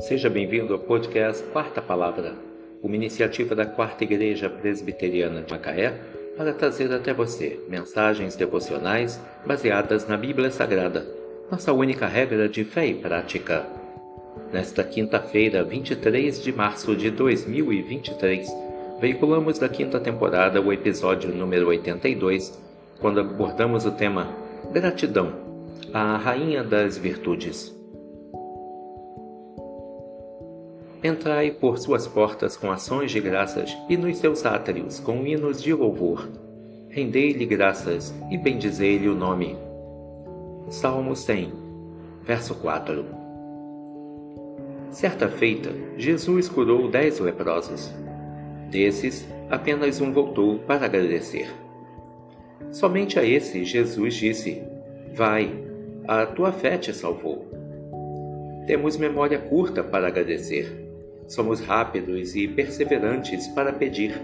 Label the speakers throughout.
Speaker 1: Seja bem-vindo ao podcast Quarta Palavra, uma iniciativa da Quarta Igreja Presbiteriana de Macaé para trazer até você mensagens devocionais baseadas na Bíblia Sagrada, nossa única regra de fé e prática. Nesta quinta-feira, 23 de março de 2023, veiculamos da quinta temporada o episódio número 82, quando abordamos o tema Gratidão, a Rainha das Virtudes. Entrai por suas portas com ações de graças e nos seus átrios com hinos de louvor. Rendei-lhe graças e bendizei-lhe o nome. Salmo 100, verso 4 Certa feita, Jesus curou dez leprosos. Desses, apenas um voltou para agradecer. Somente a esse Jesus disse: Vai, a tua fé te salvou. Temos memória curta para agradecer Somos rápidos e perseverantes para pedir,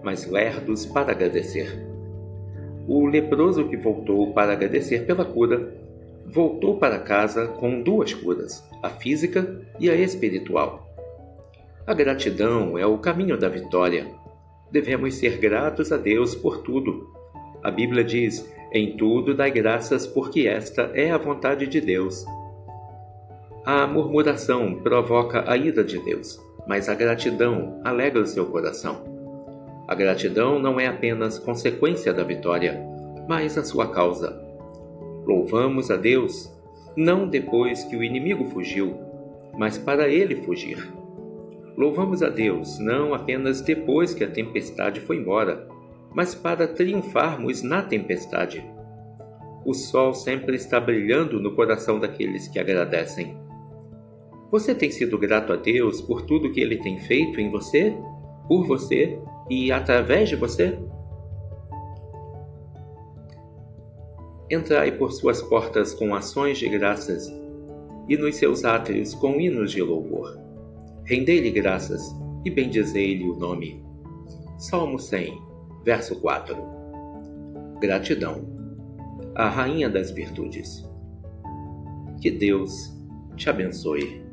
Speaker 1: mas lerdos para agradecer. O leproso que voltou para agradecer pela cura, voltou para casa com duas curas, a física e a espiritual. A gratidão é o caminho da vitória. Devemos ser gratos a Deus por tudo. A Bíblia diz: em tudo dai graças, porque esta é a vontade de Deus. A murmuração provoca a ira de Deus, mas a gratidão alegra o seu coração. A gratidão não é apenas consequência da vitória, mas a sua causa. Louvamos a Deus não depois que o inimigo fugiu, mas para ele fugir. Louvamos a Deus não apenas depois que a tempestade foi embora, mas para triunfarmos na tempestade. O sol sempre está brilhando no coração daqueles que agradecem. Você tem sido grato a Deus por tudo que Ele tem feito em você, por você e através de você? Entrai por suas portas com ações de graças e nos seus átrios com hinos de louvor. Rendei-lhe graças e bendizei-lhe o nome. Salmo 100, verso 4 Gratidão, a Rainha das Virtudes. Que Deus te abençoe.